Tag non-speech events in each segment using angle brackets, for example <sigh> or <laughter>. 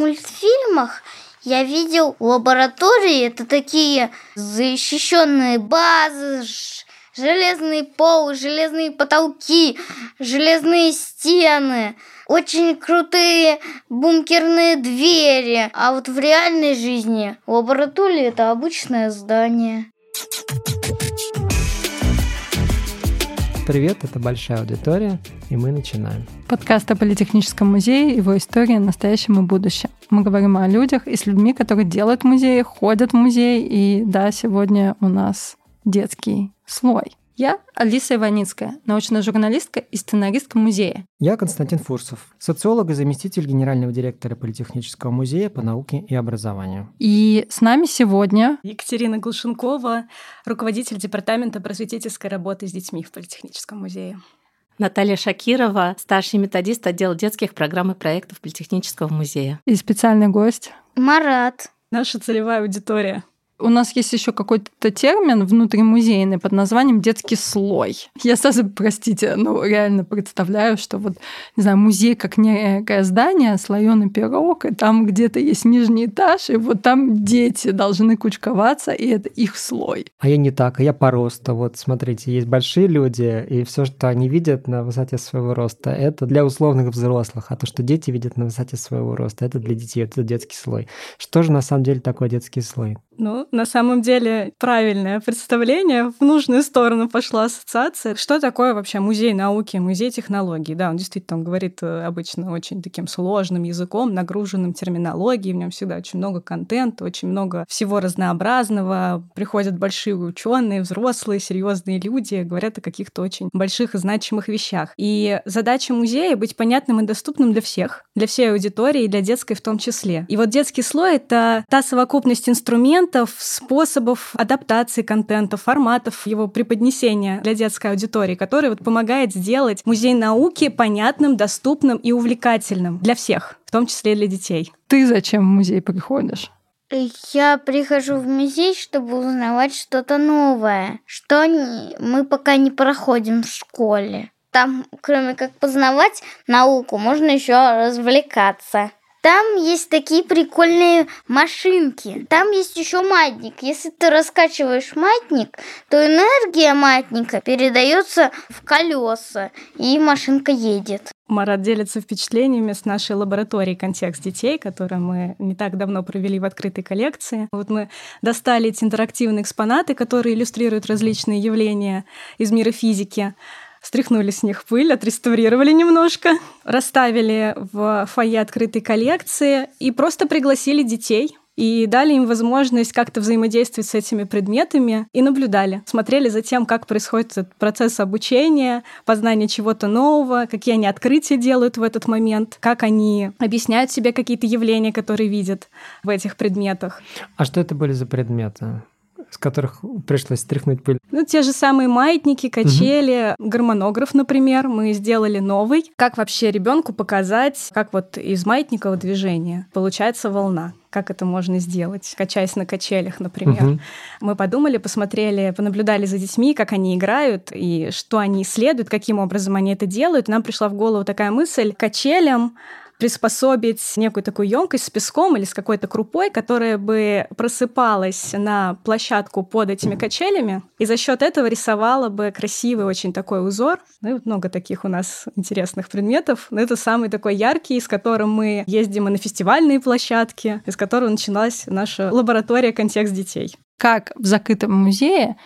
мультфильмах я видел лаборатории, это такие защищенные базы, железный пол, железные потолки, железные стены, очень крутые бункерные двери. А вот в реальной жизни лаборатория это обычное здание. Привет, это Большая аудитория, и мы начинаем. Подкаст о Политехническом музее, его истории, настоящем и будущем. Мы говорим о людях и с людьми, которые делают музеи, ходят в музей, и да, сегодня у нас детский слой. Я Алиса Иваницкая, научная журналистка и сценаристка музея. Я Константин Фурсов, социолог и заместитель генерального директора Политехнического музея по науке и образованию. И с нами сегодня Екатерина Глушенкова, руководитель департамента просветительской работы с детьми в Политехническом музее. Наталья Шакирова, старший методист отдела детских программ и проектов Политехнического музея. И специальный гость Марат. Наша целевая аудитория. У нас есть еще какой-то термин внутримузейный под названием детский слой. Я сразу, простите, ну реально представляю, что вот, не знаю, музей как некое здание, слоеный пирог, и там где-то есть нижний этаж, и вот там дети должны кучковаться, и это их слой. А я не так, а я по росту. Вот смотрите, есть большие люди, и все, что они видят на высоте своего роста, это для условных взрослых, а то, что дети видят на высоте своего роста, это для детей, это детский слой. Что же на самом деле такое детский слой? Ну, на самом деле, правильное представление. В нужную сторону пошла ассоциация. Что такое вообще музей науки, музей технологий? Да, он действительно он говорит э, обычно очень таким сложным языком, нагруженным терминологией. В нем всегда очень много контента, очень много всего разнообразного. Приходят большие ученые, взрослые, серьезные люди, говорят о каких-то очень больших и значимых вещах. И задача музея — быть понятным и доступным для всех, для всей аудитории, и для детской в том числе. И вот детский слой — это та совокупность инструментов, инструментов, способов адаптации контента, форматов его преподнесения для детской аудитории, который вот помогает сделать музей науки понятным, доступным и увлекательным для всех, в том числе и для детей. Ты зачем в музей приходишь? Я прихожу в музей, чтобы узнавать что-то новое, что мы пока не проходим в школе. Там, кроме как познавать науку, можно еще развлекаться. Там есть такие прикольные машинки. Там есть еще маятник. Если ты раскачиваешь маятник, то энергия маятника передается в колеса, и машинка едет. Марат делится впечатлениями с нашей лабораторией «Контекст детей», которую мы не так давно провели в открытой коллекции. Вот мы достали эти интерактивные экспонаты, которые иллюстрируют различные явления из мира физики стряхнули с них пыль, отреставрировали немножко, расставили в фойе открытой коллекции и просто пригласили детей и дали им возможность как-то взаимодействовать с этими предметами и наблюдали, смотрели за тем, как происходит этот процесс обучения, познания чего-то нового, какие они открытия делают в этот момент, как они объясняют себе какие-то явления, которые видят в этих предметах. А что это были за предметы? С которых пришлось стряхнуть пыль? Ну, те же самые маятники, качели, угу. гармонограф, например, мы сделали новый. Как вообще ребенку показать, как вот из маятникового движения получается волна? как это можно сделать, качаясь на качелях, например. Угу. Мы подумали, посмотрели, понаблюдали за детьми, как они играют и что они исследуют, каким образом они это делают. Нам пришла в голову такая мысль: качелям приспособить некую такую емкость с песком или с какой-то крупой, которая бы просыпалась на площадку под этими качелями, и за счет этого рисовала бы красивый очень такой узор. Ну и вот много таких у нас интересных предметов. Но это самый такой яркий, с которым мы ездим и на фестивальные площадки, из которого началась наша лаборатория «Контекст детей». Как в закрытом музее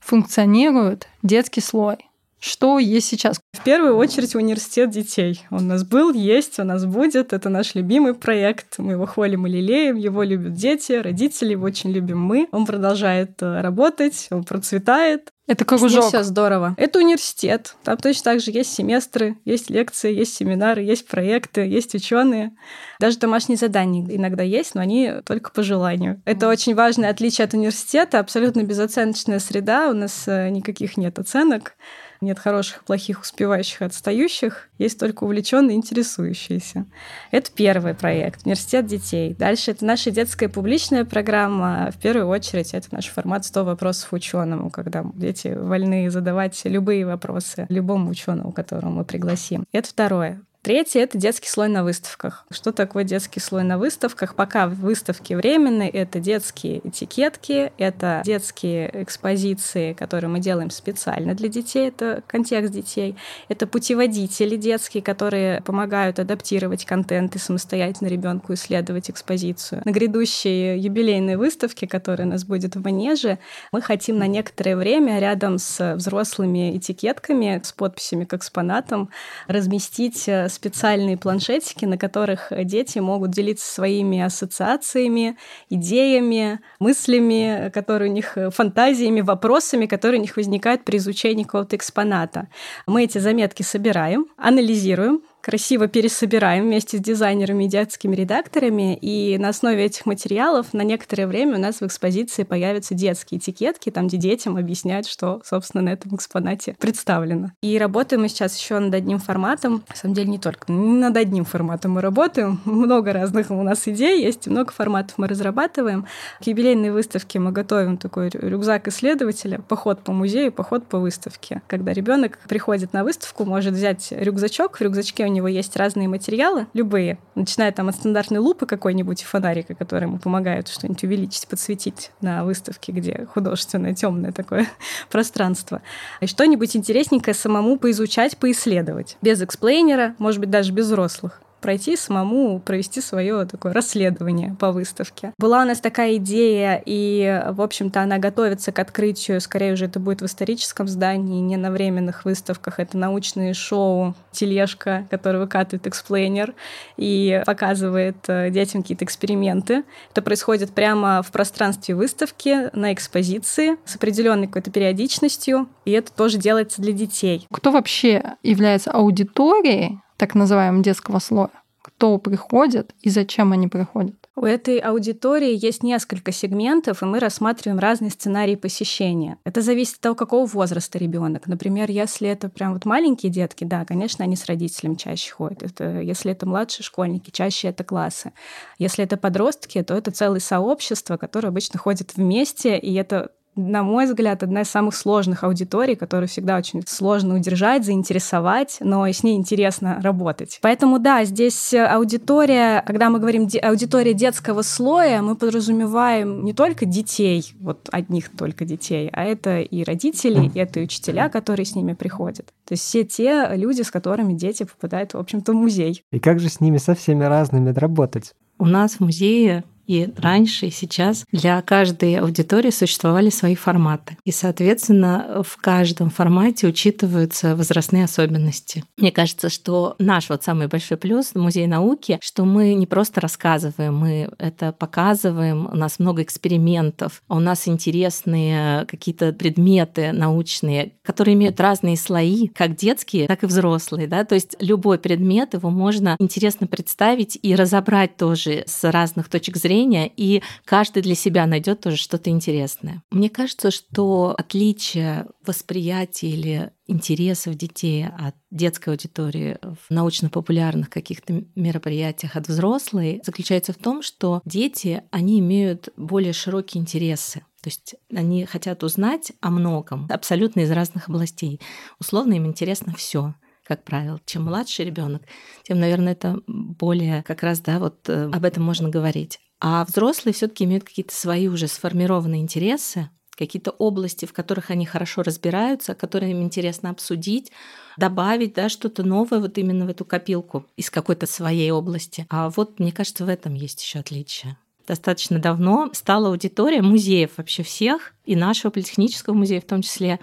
функционирует детский слой? Что есть сейчас? В первую очередь университет детей. Он у нас был, есть, у нас будет. Это наш любимый проект. Мы его хвалим и лелеем. Его любят дети, родители, его очень любим мы. Он продолжает э, работать, он процветает. Это кружок. Все здорово. Это университет. Там точно так же есть семестры, есть лекции, есть семинары, есть проекты, есть ученые. Даже домашние задания иногда есть, но они только по желанию. Это очень важное отличие от университета. Абсолютно безоценочная среда. У нас э, никаких нет оценок. Нет хороших, плохих, успевающих, отстающих. Есть только увлеченные, интересующиеся. Это первый проект «Университет детей». Дальше это наша детская публичная программа. В первую очередь это наш формат «100 вопросов ученому», когда дети вольны задавать любые вопросы любому ученому, которого мы пригласим. Это второе. Третье — это детский слой на выставках. Что такое детский слой на выставках? Пока выставки временные, это детские этикетки, это детские экспозиции, которые мы делаем специально для детей, это контекст детей, это путеводители детские, которые помогают адаптировать контент и самостоятельно ребенку исследовать экспозицию. На грядущей юбилейной выставке, которая у нас будет в Манеже, мы хотим на некоторое время рядом с взрослыми этикетками, с подписями к экспонатам, разместить специальные планшетики, на которых дети могут делиться своими ассоциациями, идеями, мыслями, которые у них, фантазиями, вопросами, которые у них возникают при изучении какого-то экспоната. Мы эти заметки собираем, анализируем, красиво пересобираем вместе с дизайнерами и детскими редакторами, и на основе этих материалов на некоторое время у нас в экспозиции появятся детские этикетки, там, где детям объясняют, что, собственно, на этом экспонате представлено. И работаем мы сейчас еще над одним форматом. На самом деле, не только не над одним форматом мы работаем. <laughs> Много разных у нас идей есть, много форматов мы разрабатываем. К юбилейной выставке мы готовим такой рюкзак исследователя, поход по музею, поход по выставке. Когда ребенок приходит на выставку, может взять рюкзачок, в рюкзачке у него есть разные материалы, любые, начиная там от стандартной лупы какой-нибудь фонарика, который ему помогает что-нибудь увеличить, подсветить на выставке, где художественное темное такое <laughs> пространство, и что-нибудь интересненькое самому поизучать, поисследовать, без explainer а, может быть, даже без взрослых пройти самому, провести свое такое расследование по выставке. Была у нас такая идея, и, в общем-то, она готовится к открытию, скорее уже это будет в историческом здании, не на временных выставках. Это научные шоу, тележка, который выкатывает explainer и показывает э, детям какие-то эксперименты. Это происходит прямо в пространстве выставки, на экспозиции, с определенной какой-то периодичностью, и это тоже делается для детей. Кто вообще является аудиторией так называемого детского слоя? Кто приходит и зачем они приходят? У этой аудитории есть несколько сегментов, и мы рассматриваем разные сценарии посещения. Это зависит от того, какого возраста ребенок. Например, если это прям вот маленькие детки, да, конечно, они с родителями чаще ходят. Это, если это младшие школьники, чаще это классы. Если это подростки, то это целое сообщество, которое обычно ходит вместе, и это на мой взгляд, одна из самых сложных аудиторий, которую всегда очень сложно удержать, заинтересовать, но и с ней интересно работать. Поэтому да, здесь аудитория, когда мы говорим аудитория детского слоя, мы подразумеваем не только детей, вот одних только детей, а это и родители, и это и учителя, которые с ними приходят. То есть все те люди, с которыми дети попадают, в общем-то, в музей. И как же с ними со всеми разными работать? У нас в музее и раньше, и сейчас для каждой аудитории существовали свои форматы. И, соответственно, в каждом формате учитываются возрастные особенности. Мне кажется, что наш вот самый большой плюс в Музее науки, что мы не просто рассказываем, мы это показываем, у нас много экспериментов, а у нас интересные какие-то предметы научные, которые имеют разные слои, как детские, так и взрослые. Да? То есть любой предмет, его можно интересно представить и разобрать тоже с разных точек зрения, зрения, и каждый для себя найдет тоже что-то интересное. Мне кажется, что отличие восприятия или интересов детей от детской аудитории в научно-популярных каких-то мероприятиях от взрослой заключается в том, что дети, они имеют более широкие интересы. То есть они хотят узнать о многом, абсолютно из разных областей. Условно им интересно все как правило. Чем младший ребенок, тем, наверное, это более как раз, да, вот э, об этом можно говорить. А взрослые все-таки имеют какие-то свои уже сформированные интересы, какие-то области, в которых они хорошо разбираются, которые им интересно обсудить, добавить да, что-то новое вот именно в эту копилку из какой-то своей области. А вот, мне кажется, в этом есть еще отличие. Достаточно давно стала аудитория музеев вообще всех, и нашего политехнического музея в том числе,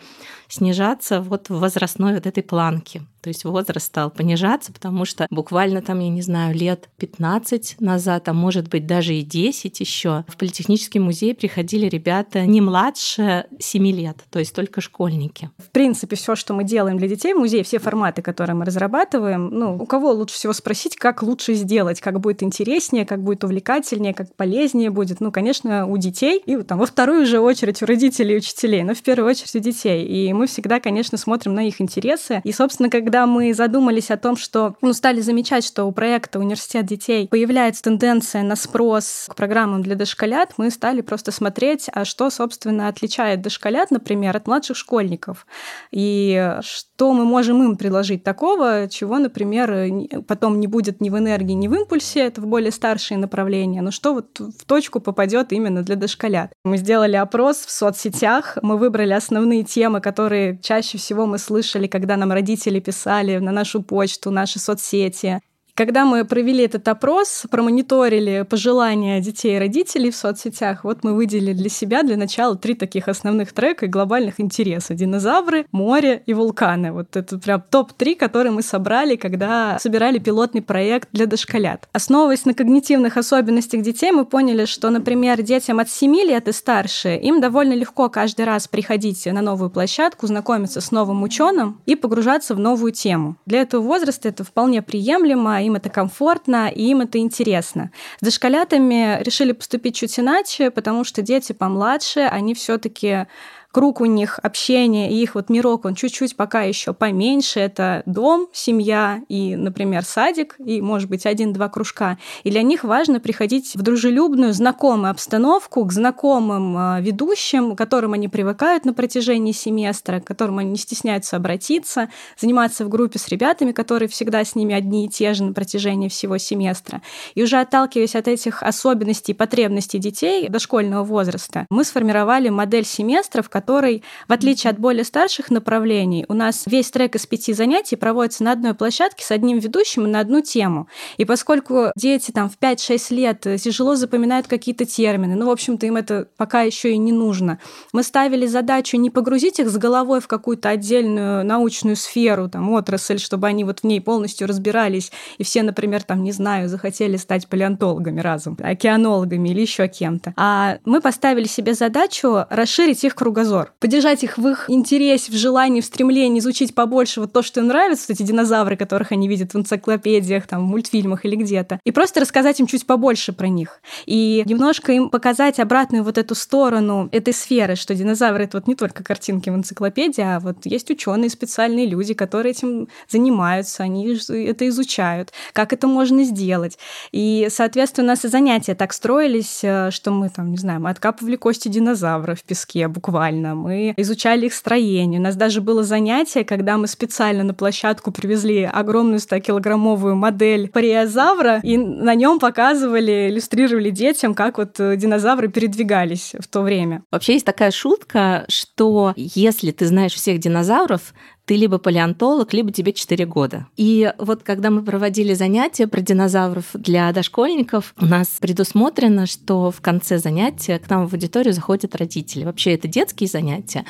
снижаться вот в возрастной вот этой планке. То есть возраст стал понижаться, потому что буквально там, я не знаю, лет 15 назад, а может быть даже и 10 еще, в Политехнический музей приходили ребята не младше 7 лет, то есть только школьники. В принципе, все, что мы делаем для детей в музее, все форматы, которые мы разрабатываем, ну, у кого лучше всего спросить, как лучше сделать, как будет интереснее, как будет увлекательнее, как полезнее будет. Ну, конечно, у детей. И там во вторую же очередь у родителей и учителей, но в первую очередь у детей. И мы всегда, конечно, смотрим на их интересы. И, собственно, когда мы задумались о том, что ну, стали замечать, что у проекта «Университет детей» появляется тенденция на спрос к программам для дошколят, мы стали просто смотреть, а что, собственно, отличает дошколят, например, от младших школьников. И что мы можем им предложить такого, чего, например, потом не будет ни в энергии, ни в импульсе, это в более старшие направления, но что вот в точку попадет именно для дошколят. Мы сделали опрос в соцсетях, мы выбрали основные темы, которые чаще всего мы слышали, когда нам родители писали на нашу почту, наши соцсети. Когда мы провели этот опрос, промониторили пожелания детей и родителей в соцсетях, вот мы выделили для себя для начала три таких основных трека и глобальных интереса. Динозавры, море и вулканы. Вот это прям топ-3, которые мы собрали, когда собирали пилотный проект для дошколят. Основываясь на когнитивных особенностях детей, мы поняли, что, например, детям от 7 лет и старше, им довольно легко каждый раз приходить на новую площадку, знакомиться с новым ученым и погружаться в новую тему. Для этого возраста это вполне приемлемо, им это комфортно, и им это интересно. С дошколятами решили поступить чуть иначе, потому что дети помладше, они все таки круг у них общения и их вот мирок, он чуть-чуть пока еще поменьше. Это дом, семья и, например, садик, и, может быть, один-два кружка. И для них важно приходить в дружелюбную, знакомую обстановку, к знакомым а, ведущим, к которым они привыкают на протяжении семестра, к которым они не стесняются обратиться, заниматься в группе с ребятами, которые всегда с ними одни и те же на протяжении всего семестра. И уже отталкиваясь от этих особенностей и потребностей детей дошкольного возраста, мы сформировали модель семестра, в которой, в отличие от более старших направлений, у нас весь трек из пяти занятий проводится на одной площадке с одним ведущим и на одну тему. И поскольку дети там в 5-6 лет тяжело запоминают какие-то термины, ну, в общем-то, им это пока еще и не нужно, мы ставили задачу не погрузить их с головой в какую-то отдельную научную сферу, там, отрасль, чтобы они вот в ней полностью разбирались, и все, например, там, не знаю, захотели стать палеонтологами разом, океанологами или еще кем-то. А мы поставили себе задачу расширить их кругозор кругозор, поддержать их в их интересе, в желании, в стремлении изучить побольше вот то, что им нравится, вот эти динозавры, которых они видят в энциклопедиях, там, в мультфильмах или где-то, и просто рассказать им чуть побольше про них. И немножко им показать обратную вот эту сторону этой сферы, что динозавры — это вот не только картинки в энциклопедии, а вот есть ученые, специальные люди, которые этим занимаются, они это изучают, как это можно сделать. И, соответственно, у нас и занятия так строились, э, что мы там, не знаю, мы откапывали кости динозавра в песке буквально, детально, мы изучали их строение. У нас даже было занятие, когда мы специально на площадку привезли огромную 100-килограммовую модель париозавра, и на нем показывали, иллюстрировали детям, как вот э, динозавры передвигались в то время. Вообще есть такая шутка, что если ты знаешь всех динозавров, ты либо палеонтолог, либо тебе 4 года. И вот когда мы проводили занятия про динозавров для дошкольников, у нас предусмотрено, что в конце занятия к нам в аудиторию заходят родители. Вообще это детские занятия,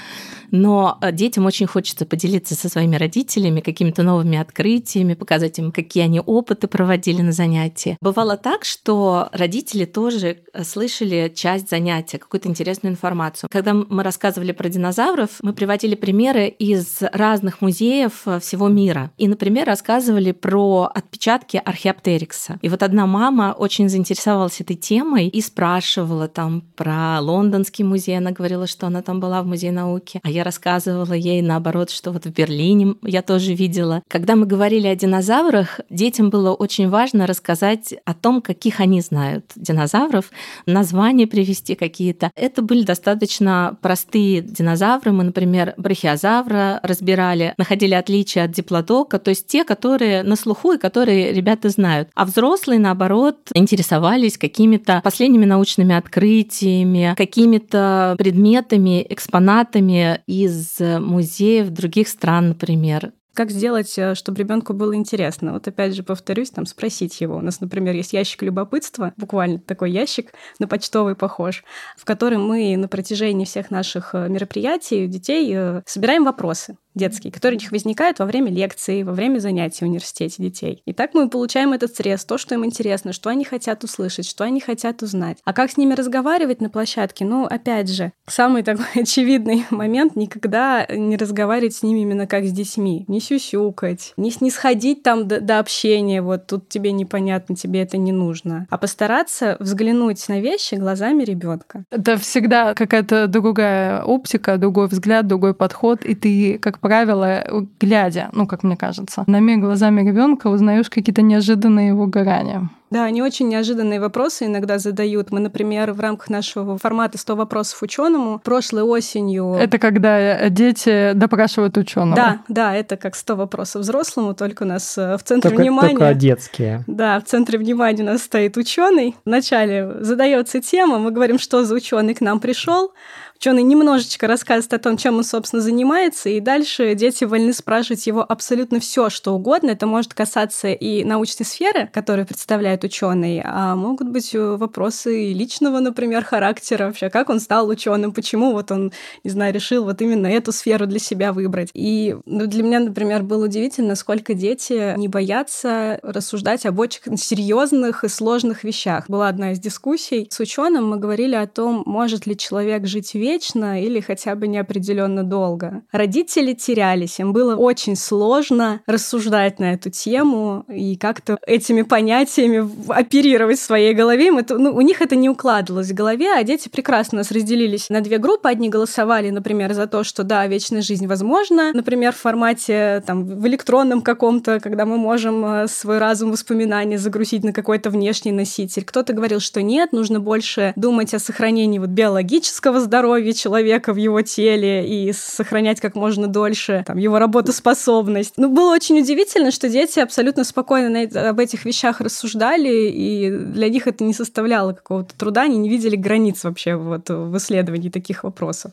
но э, детям очень хочется поделиться со своими родителями какими-то новыми открытиями, показать им, какие они опыты проводили на занятии. Бывало так, что родители тоже э, слышали часть занятия, какую-то интересную информацию. Когда мы рассказывали про динозавров, мы приводили примеры из разных разных музеев э, всего мира. И, например, рассказывали про отпечатки археоптерикса. И вот одна мама очень заинтересовалась этой темой и спрашивала там про лондонский музей. Она говорила, что она там была в музее науки. А я рассказывала ей наоборот, что вот в Берлине я тоже видела. Когда мы говорили о динозаврах, детям было очень важно рассказать о том, каких они знают динозавров, названия привести какие-то. Это были достаточно простые динозавры. Мы, например, брахиозавра разбирали разбирали, находили отличия от диплодока, то есть те, которые на слуху и которые ребята знают. А взрослые, наоборот, интересовались какими-то последними научными открытиями, какими-то предметами, экспонатами из музеев других стран, например. Как сделать, э, чтобы ребенку было интересно? Вот опять же повторюсь, там спросить его. У нас, например, есть ящик любопытства, буквально такой ящик, на почтовый похож, в котором мы на протяжении всех наших э, мероприятий детей э, собираем вопросы. Детские, которые у них возникают во время лекции, во время занятий в университете детей. И так мы получаем этот стресс, то, что им интересно, что они хотят услышать, что они хотят узнать. А как с ними разговаривать на площадке? Ну, опять же, самый такой <laughs> очевидный момент — никогда не разговаривать с ними именно как с детьми. Не сюсюкать, не снисходить там до, до общения, вот тут тебе непонятно, тебе это не нужно. А постараться взглянуть на вещи глазами ребенка. Это всегда какая-то другая оптика, другой взгляд, другой подход, и ты, как правило, глядя, ну, как мне кажется, на мир глазами ребенка узнаешь какие-то неожиданные его горания. Да, они очень неожиданные вопросы иногда задают. Мы, например, в рамках нашего формата 100 вопросов ученому прошлой осенью... Это когда дети допрашивают ученого. Да, да, это как 100 вопросов взрослому, только у нас э, в центре только, внимания... Только детские. Да, в центре внимания у нас стоит ученый. Вначале задается тема, мы говорим, что за ученый к нам пришел, Ученый немножечко рассказывает о том, чем он, собственно, занимается, и дальше дети вольны спрашивать его абсолютно все, что угодно. Это может касаться и научной сферы, которую представляет ученый, а могут быть э, вопросы и личного, например, характера вообще, как он стал ученым, почему вот он, не знаю, решил вот именно эту сферу для себя выбрать. И ну, для меня, например, было удивительно, сколько дети не боятся рассуждать об очень серьезных и сложных вещах. Была одна из дискуссий с ученым, мы говорили о том, может ли человек жить вечно, вечно или хотя бы неопределенно долго. Родители терялись, им было очень сложно рассуждать на эту тему и как-то этими понятиями оперировать в своей голове. Им это, ну, у них это не укладывалось в голове, а дети прекрасно нас разделились на две группы. Одни голосовали, например, за то, что да, вечная жизнь возможна, например, в формате там в электронном каком-то, когда мы можем э, свой разум воспоминания загрузить на какой-то внешний носитель. Кто-то говорил, что нет, нужно больше думать о сохранении вот биологического здоровья, здоровье человека в его теле и сохранять как можно дольше там, его работоспособность. Ну, было очень удивительно, что дети абсолютно спокойно об этих вещах рассуждали, и для них это не составляло какого-то труда, они не видели границ вообще вот в исследовании таких вопросов.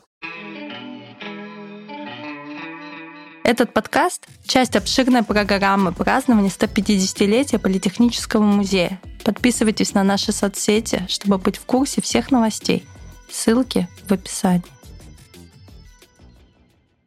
Этот подкаст – часть обширной программы празднования 150-летия Политехнического музея. Подписывайтесь на наши соцсети, чтобы быть в курсе всех новостей. Ссылки в описании.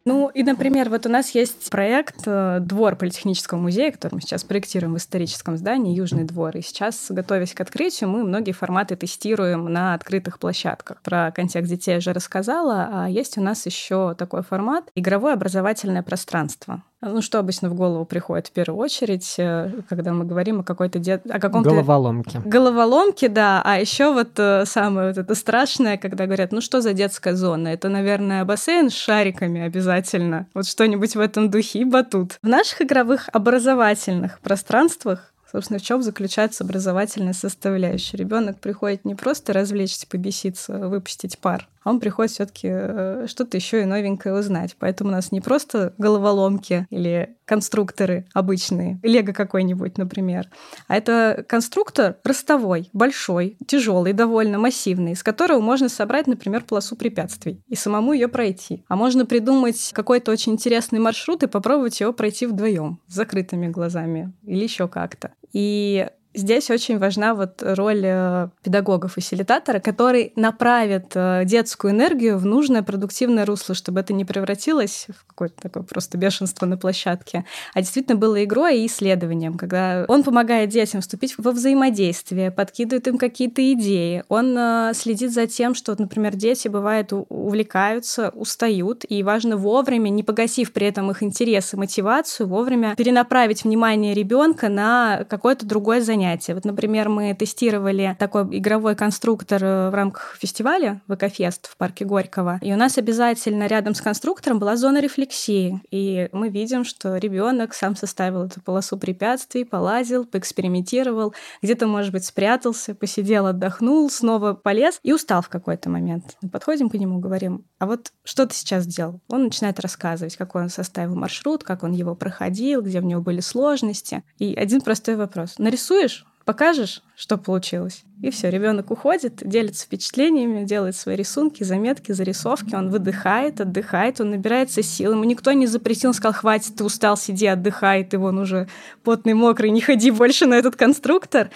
Ну и, например, вот у нас есть проект э, «Двор Политехнического музея», который мы сейчас проектируем в историческом здании «Южный двор». И сейчас, готовясь к открытию, мы многие форматы тестируем на открытых площадках. Про контекст детей я уже рассказала, а есть у нас еще такой формат «Игровое образовательное пространство». Ну, что обычно в голову приходит в первую очередь, э, когда мы говорим о какой-то дет... о каком-то... Головоломке. Головоломке, да. А еще вот э, самое вот это страшное, когда говорят, ну что за детская зона? Это, наверное, бассейн с шариками обязательно. Вот что-нибудь в этом духе и батут. В наших игровых образовательных пространствах Собственно, в чем заключается образовательная составляющая? Ребенок приходит не просто развлечься, побеситься, выпустить пар, а он приходит все-таки э, что-то еще и новенькое узнать. Поэтому у нас не просто головоломки или конструкторы обычные, лего какой-нибудь, например, а это конструктор ростовой, большой, тяжелый, довольно массивный, из которого можно собрать, например, полосу препятствий и самому ее пройти. А можно придумать какой-то очень интересный маршрут и попробовать его пройти вдвоем с закрытыми глазами или еще как-то. И Здесь очень важна вот роль э, педагога-фасилитатора, который направит э, детскую энергию в нужное продуктивное русло, чтобы это не превратилось в какое-то такое просто бешенство на площадке, а действительно было игрой и исследованием, когда он помогает детям вступить во взаимодействие, подкидывает им какие-то идеи, он э, следит за тем, что, например, дети, бывает, увлекаются, устают, и важно вовремя, не погасив при этом их интерес и мотивацию, вовремя перенаправить внимание ребенка на какое-то другое занятие занятия. Вот, например, мы тестировали такой игровой конструктор э, в рамках фестиваля ВКФест в парке Горького. И у нас обязательно рядом с конструктором была зона рефлексии. И мы видим, что ребенок сам составил эту полосу препятствий, полазил, поэкспериментировал, где-то, может быть, спрятался, посидел, отдохнул, снова полез и устал в какой-то момент. Мы подходим к нему, говорим, а вот что ты сейчас сделал? Он начинает рассказывать, как он составил маршрут, как он его проходил, где у него были сложности. И один простой вопрос. Нарисуешь покажешь, что получилось. И все, ребенок уходит, делится впечатлениями, делает свои рисунки, заметки, зарисовки, он выдыхает, отдыхает, он набирается сил. Ему никто не запретил, сказал, хватит, ты устал, сиди, отдыхай, ты вон уже потный, мокрый, не ходи больше на этот конструктор.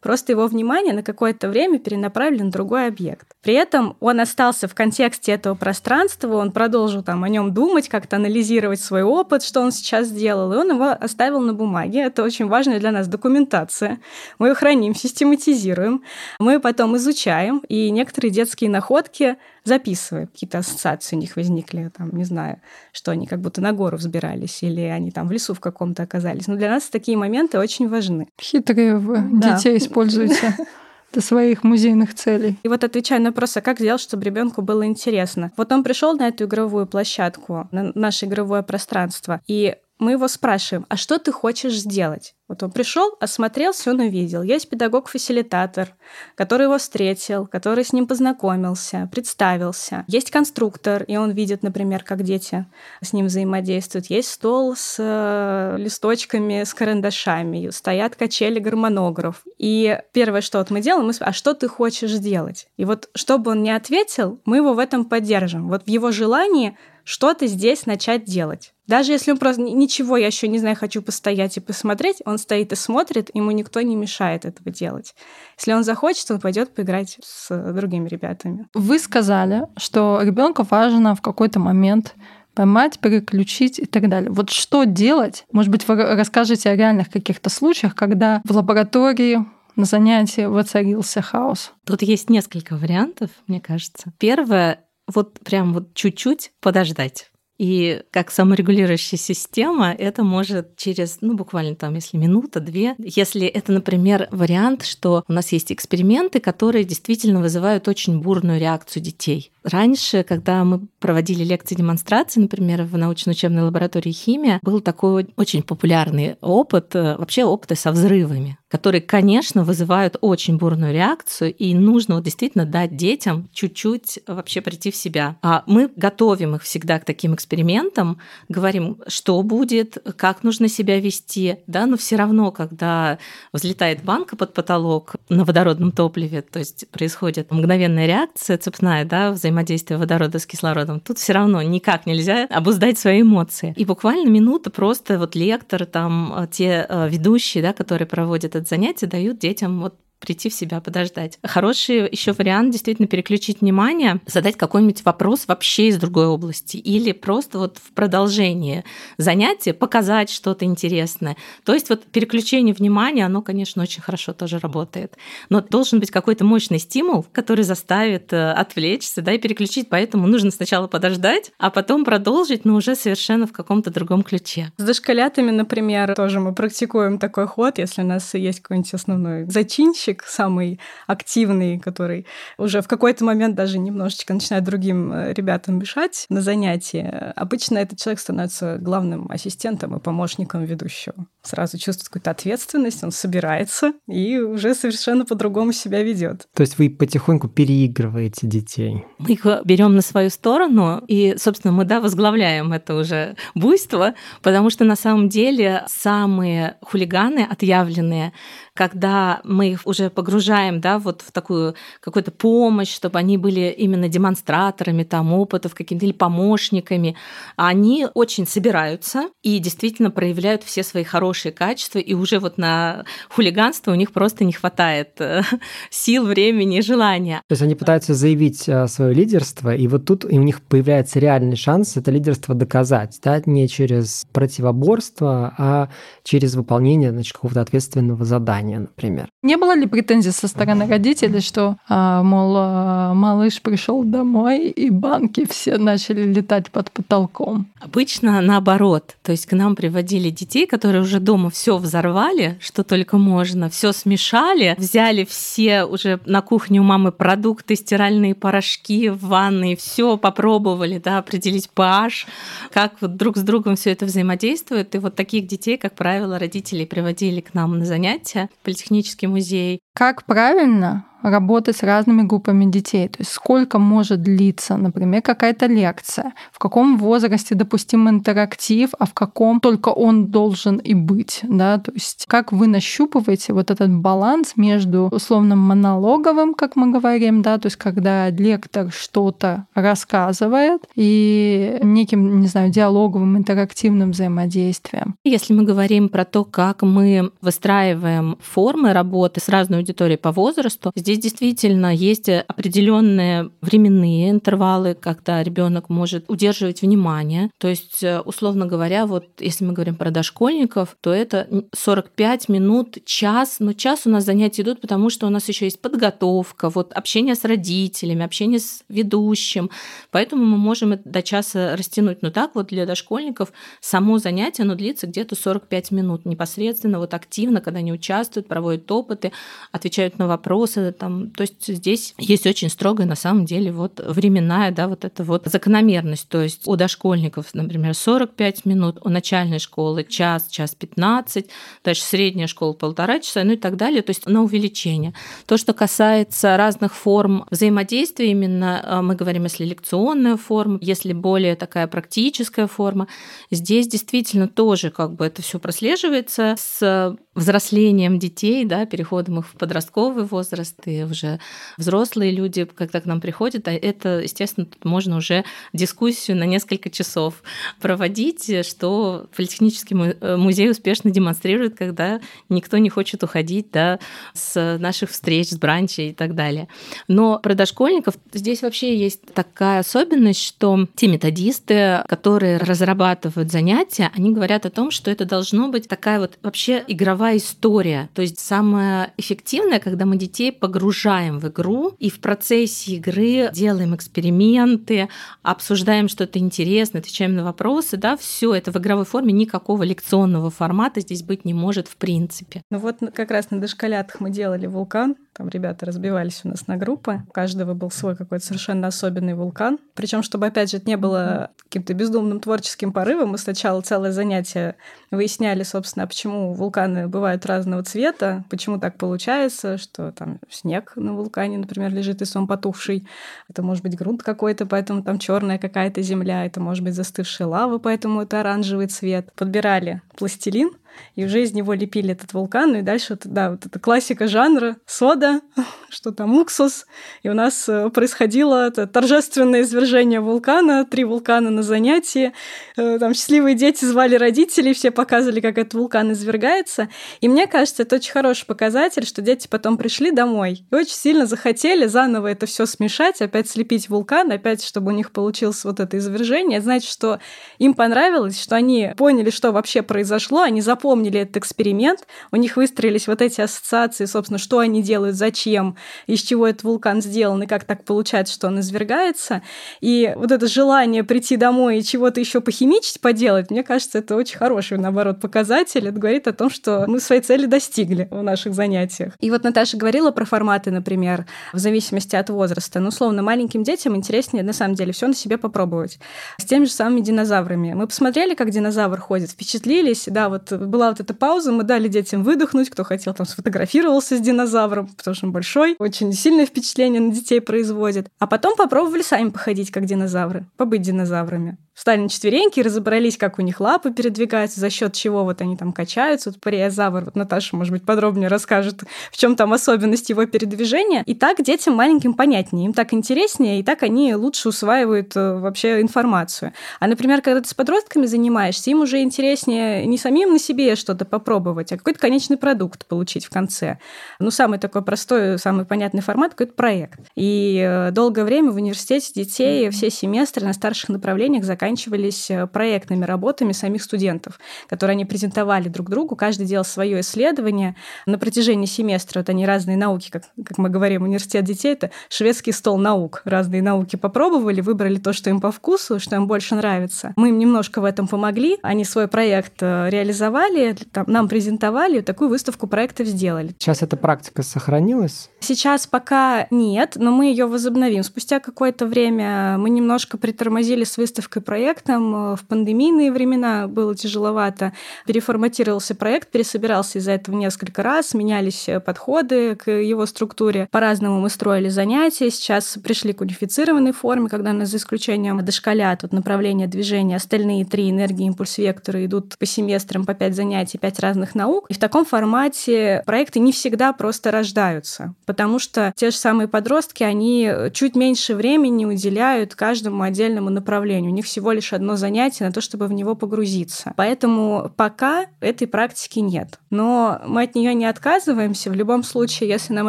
Просто его внимание на какое-то время перенаправлено на другой объект. При этом он остался в контексте этого пространства, он продолжил там о нем думать, как-то анализировать свой опыт, что он сейчас сделал, и он его оставил на бумаге. Это очень важная для нас документация. Мы ее храним, систематизируем, мы потом изучаем, и некоторые детские находки записываем, какие-то ассоциации у них возникли, там, не знаю, что они как будто на гору взбирались, или они там в лесу в каком-то оказались. Но для нас такие моменты очень важны. Хитрые вы Да. детей используете <laughs> для своих музейных целей. И вот отвечая на вопрос, а как сделать, чтобы ребенку было интересно? Вот он пришел на эту игровую площадку, на наше игровое пространство, и мы его спрашиваем, а что ты хочешь сделать? Вот он пришел, осмотрелся, он увидел. Есть педагог-фасилитатор, который его встретил, который с ним познакомился, представился. Есть конструктор, и он видит, например, как дети с ним взаимодействуют. Есть стол с э, листочками, с карандашами, стоят качели гармонограф. И первое, что вот мы делаем, мы спрашиваем, а что ты хочешь сделать? И вот, чтобы он не ответил, мы его в этом поддержим. Вот в его желании что-то здесь начать делать. Даже если он просто ничего, я еще не знаю, хочу постоять и посмотреть, он стоит и смотрит, ему никто не мешает этого делать. Если он захочет, он пойдет поиграть с другими ребятами. Вы сказали, что ребенку важно в какой-то момент поймать, переключить и так далее. Вот что делать? Может быть, вы расскажете о реальных каких-то случаях, когда в лаборатории на занятии воцарился хаос? Тут есть несколько вариантов, мне кажется. Первое вот прям вот чуть-чуть подождать. И как саморегулирующая система это может через, ну, буквально там, если минута, две. Если это, например, вариант, что у нас есть эксперименты, которые действительно вызывают очень бурную реакцию детей. Раньше, когда мы проводили лекции демонстрации, например, в научно-учебной лаборатории химия, был такой очень популярный опыт, э, вообще опыты со взрывами, которые, конечно, вызывают очень бурную реакцию, и нужно вот действительно дать детям чуть-чуть вообще прийти в себя. А мы готовим их всегда к таким экспериментам, говорим, что будет, как нужно себя вести, да, но все равно, когда взлетает банка под потолок на водородном топливе, то есть происходит мгновенная реакция цепная, да, взаимодействие водорода с кислородом, тут все равно никак нельзя обуздать свои эмоции. И буквально минута просто вот лектор, там те э, ведущие, да, которые проводят это занятие, дают детям вот прийти в себя, подождать. Хороший еще вариант действительно переключить внимание, задать какой-нибудь вопрос вообще из другой области или просто вот в продолжении занятия показать что-то интересное. То есть вот переключение внимания, оно, конечно, очень хорошо тоже работает. Но должен быть какой-то мощный стимул, который заставит э, отвлечься, да, и переключить. Поэтому нужно сначала подождать, а потом продолжить, но уже совершенно в каком-то другом ключе. С дошколятами, например, тоже мы практикуем такой ход, если у нас есть какой-нибудь основной зачинщик, самый активный, который уже в какой-то момент даже немножечко начинает другим э, ребятам мешать на занятии. Обычно этот человек становится главным ассистентом и помощником ведущего. Сразу чувствует какую-то ответственность, он собирается и уже совершенно по-другому себя ведет. То есть вы потихоньку переигрываете детей. Мы их берем на свою сторону, и, собственно, мы да, возглавляем это уже буйство, потому что на самом деле самые хулиганы отъявленные, когда мы их уже погружаем да, вот в такую какую-то помощь, чтобы они были именно демонстраторами там, опытов какими-то или помощниками, они очень собираются и действительно проявляют все свои хорошие качества, и уже вот на хулиганство у них просто не хватает э, <laughs> сил, времени и желания. То есть они пытаются заявить э, свое лидерство, и вот тут у них появляется реальный шанс это лидерство доказать, да, не через противоборство, а через выполнение значит, какого-то ответственного задания, например. Не было ли претензий со стороны родителей, что, а, мол, а, малыш пришел домой, и банки все начали летать под потолком? Обычно наоборот. То есть к нам приводили детей, которые уже дома все взорвали, что только можно, все смешали, взяли все уже на кухне у мамы продукты, стиральные порошки в ванной, все попробовали, да, определить pH, как вот друг с другом все это взаимодействует. И вот таких детей, как правило, родители приводили к нам на занятия политехнический музей. Как правильно работать с разными группами детей. То есть сколько может длиться, например, какая-то лекция, в каком возрасте допустим интерактив, а в каком только он должен и быть. Да? То есть как вы нащупываете вот этот баланс между условным монологовым, как мы говорим, да, то есть когда лектор что-то рассказывает, и неким, не знаю, диалоговым, интерактивным взаимодействием. Если мы говорим про то, как мы выстраиваем формы работы с разной аудиторией по возрасту, здесь действительно есть определенные временные интервалы, когда ребенок может удерживать внимание. То есть, условно говоря, вот если мы говорим про дошкольников, то это 45 минут, час. Но час у нас занятия идут, потому что у нас еще есть подготовка, вот общение с родителями, общение с ведущим. Поэтому мы можем до часа растянуть. Но так вот для дошкольников само занятие, оно длится где-то 45 минут непосредственно, вот активно, когда они участвуют, проводят опыты, отвечают на вопросы. Там. То есть здесь есть очень строгая на самом деле вот временная, да, вот эта вот закономерность. То есть у дошкольников, например, 45 минут, у начальной школы час, час 15, дальше средняя школа полтора часа, ну и так далее, то есть на увеличение. То, что касается разных форм взаимодействия, именно а, мы говорим, если лекционная форма, если более такая практическая форма, здесь действительно тоже как бы это все прослеживается с взрослением детей, да, переходом их в подростковый возраст, и уже взрослые люди, когда к нам приходят, а это, естественно, тут можно уже дискуссию на несколько часов проводить, что Политехнический э, музей успешно демонстрирует, когда никто не хочет уходить да, с наших встреч, с бранчей и так далее. Но про дошкольников здесь вообще есть такая особенность, что те методисты, которые разрабатывают занятия, они говорят о том, что это должно быть такая вот вообще игровая история. То есть самое эффективное, когда мы детей погружаем в игру и в процессе игры делаем эксперименты, обсуждаем что-то интересное, отвечаем на вопросы, да, все это в игровой форме, никакого лекционного формата здесь быть не может в принципе. Ну вот как раз на дошколятах мы делали вулкан, там ребята разбивались у нас на группы. У каждого был свой какой-то совершенно особенный вулкан. Причем, чтобы, опять же, это не было каким-то бездумным творческим порывом, мы сначала целое занятие выясняли, собственно, почему вулканы бывают разного цвета, почему так получается, что там снег на вулкане, например, лежит, если он потухший. Это может быть грунт какой-то, поэтому там черная какая-то земля, это может быть застывшая лава, поэтому это оранжевый цвет. Подбирали пластилин, и уже из него лепили этот вулкан, и дальше, вот, да, вот эта классика жанра, сода, <laughs> что там, уксус, и у нас э, происходило это торжественное извержение вулкана, три вулкана на занятии, э, там счастливые дети звали родителей, все показывали, как этот вулкан извергается, и мне кажется, это очень хороший показатель, что дети потом пришли домой и очень сильно захотели заново это все смешать, опять слепить вулкан, опять, чтобы у них получилось вот это извержение, значит, что им понравилось, что они поняли, что вообще произошло, они запомнили запомнили этот эксперимент, у них выстроились вот эти ассоциации, собственно, что они делают, зачем, из чего этот вулкан сделан, и как так получается, что он извергается. И вот это желание прийти домой и чего-то еще похимичить, поделать, мне кажется, это очень хороший, наоборот, показатель. Это говорит о том, что мы своей цели достигли в наших занятиях. И вот Наташа говорила про форматы, например, в зависимости от возраста. Ну, условно, маленьким детям интереснее, на самом деле, все на себе попробовать. С теми же самыми динозаврами. Мы посмотрели, как динозавр ходит, впечатлились, да, вот была вот эта пауза, мы дали детям выдохнуть, кто хотел, там сфотографировался с динозавром, потому что он большой, очень сильное впечатление на детей производит. А потом попробовали сами походить как динозавры, побыть динозаврами встали на четвереньки, разобрались, как у них лапы передвигаются, за счет чего вот они там качаются. Вот париозавр, вот Наташа, может быть, подробнее расскажет, в чем там особенность его передвижения. И так детям маленьким понятнее, им так интереснее, и так они лучше усваивают э, вообще информацию. А, например, когда ты с подростками занимаешься, им уже интереснее не самим на себе что-то попробовать, а какой-то конечный продукт получить в конце. Ну, самый такой простой, самый понятный формат какой-то проект. И э, долгое время в университете детей все семестры на старших направлениях заканчивали заканчивались э, проектными работами самих студентов, которые они презентовали друг другу, каждый делал свое исследование на протяжении семестра. Вот они разные науки, как, как мы говорим, университет детей — это шведский стол наук. Разные науки попробовали, выбрали то, что им по вкусу, что им больше нравится. Мы им немножко в этом помогли, они свой проект э, реализовали, там, нам презентовали, такую выставку проектов сделали. Сейчас эта практика сохранилась? Сейчас пока нет, но мы ее возобновим. Спустя какое-то время мы немножко притормозили с выставкой проектов проектом. В пандемийные времена было тяжеловато. Переформатировался проект, пересобирался из-за этого несколько раз, менялись подходы к его структуре. По-разному мы строили занятия. Сейчас пришли к унифицированной форме, когда нас за исключением дошколят от направления движения остальные три энергии, импульс, векторы идут по семестрам по пять занятий, пять разных наук. И в таком формате проекты не всегда просто рождаются, потому что те же самые подростки, они чуть меньше времени уделяют каждому отдельному направлению. У них всего лишь одно занятие на то, чтобы в него погрузиться. Поэтому пока этой практики нет. Но мы от нее не отказываемся. В любом случае, если нам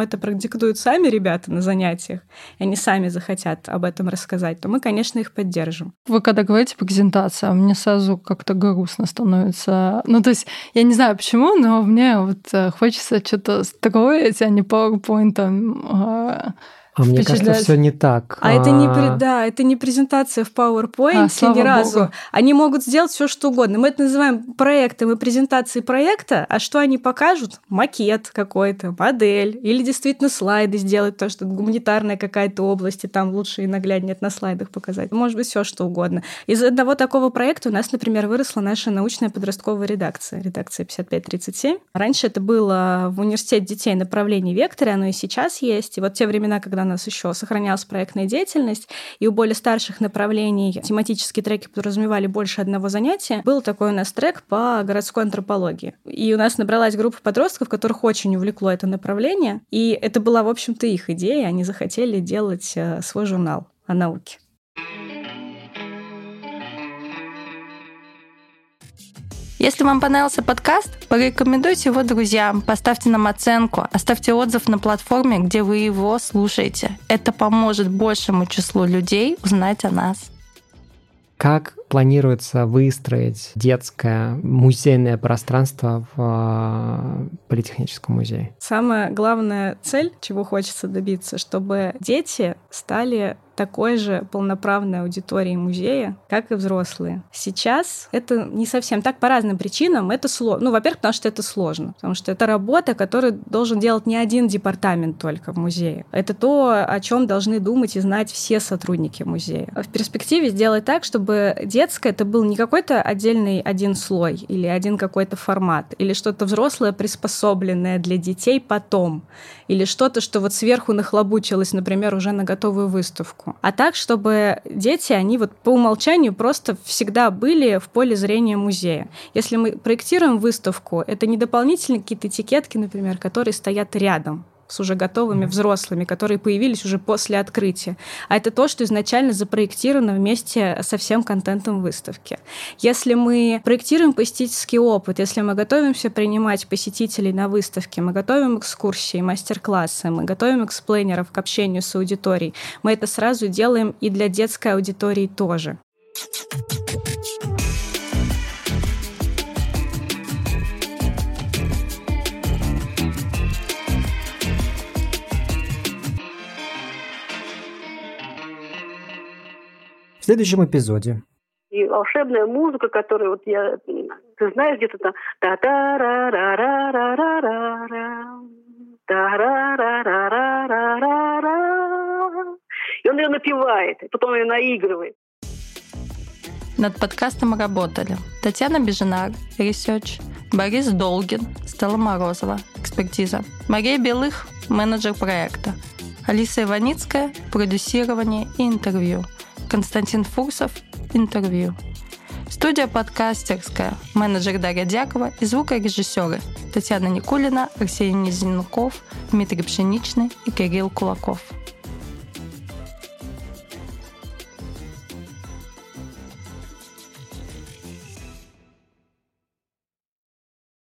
это продиктуют сами ребята на занятиях, и они сами захотят об этом рассказать, то мы, конечно, их поддержим. Вы когда говорите презентация, мне сразу как-то грустно становится. Ну, то есть, я не знаю почему, но мне вот э, хочется что-то строить, а не PowerPoint а а мне кажется, все не так. А, а это не да, это не презентация в PowerPoint а, ни разу. Богу. Они могут сделать все что угодно. Мы это называем проектом и презентацией проекта, а что они покажут? Макет какой-то, модель, или действительно слайды сделать, то, что гуманитарная какая-то область, и там лучше и нагляднее на слайдах показать. Может быть, все что угодно. Из одного такого проекта у нас, например, выросла наша научная подростковая редакция, редакция 5537. Раньше это было в университете детей направление векторе, оно и сейчас есть. И вот те времена, когда нас еще сохранялась проектная деятельность, и у более старших направлений тематические треки подразумевали больше одного занятия. Был такой у нас трек по городской антропологии. И у нас набралась группа подростков, которых очень увлекло это направление, и это была, в общем-то, их идея. Они захотели делать э, свой журнал о науке. Если вам понравился подкаст, порекомендуйте его друзьям, поставьте нам оценку, оставьте отзыв на платформе, где вы его слушаете. Это поможет большему числу людей узнать о нас. Как планируется выстроить детское музейное пространство в э, Политехническом музее? Самая главная цель, чего хочется добиться, чтобы дети стали такой же полноправной аудиторией музея, как и взрослые. Сейчас это не совсем так по разным причинам. Это сложно. Ну, во-первых, потому что это сложно, потому что это работа, которую должен делать не один департамент только в музее. Это то, о чем должны думать и знать все сотрудники музея. В перспективе сделать так, чтобы детское это был не какой-то отдельный один слой или один какой-то формат, или что-то взрослое, приспособленное для детей потом, или что-то, что вот сверху нахлобучилось, например, уже на готовую выставку а так, чтобы дети, они вот по умолчанию просто всегда были в поле зрения музея. Если мы проектируем выставку, это не дополнительные какие-то этикетки, например, которые стоят рядом с уже готовыми взрослыми, которые появились уже после открытия. А это то, что изначально запроектировано вместе со всем контентом выставки. Если мы проектируем посетительский опыт, если мы готовимся принимать посетителей на выставке, мы готовим экскурсии, мастер-классы, мы готовим эксплейнеров к общению с аудиторией, мы это сразу делаем и для детской аудитории тоже. Следующем эпизоде. И волшебная музыка, которую вот я, ты знаешь, где-то там та та ра ра ра ра ра ра ра та ра ра ра ра ра ра ра И он ее напевает, потом ее наигрывает. Над подкастом работали Татьяна Бежинар, research, Борис Долгин, Стелла Морозова, экспертиза, Мария Белых, менеджер проекта, Алиса Иваницкая, продюсирование и интервью – Константин Фурсов. Интервью. Студия подкастерская. Менеджер Дарья Дякова и звукорежиссеры Татьяна Никулина, Арсений Низенков, Дмитрий Пшеничный и Кирилл Кулаков.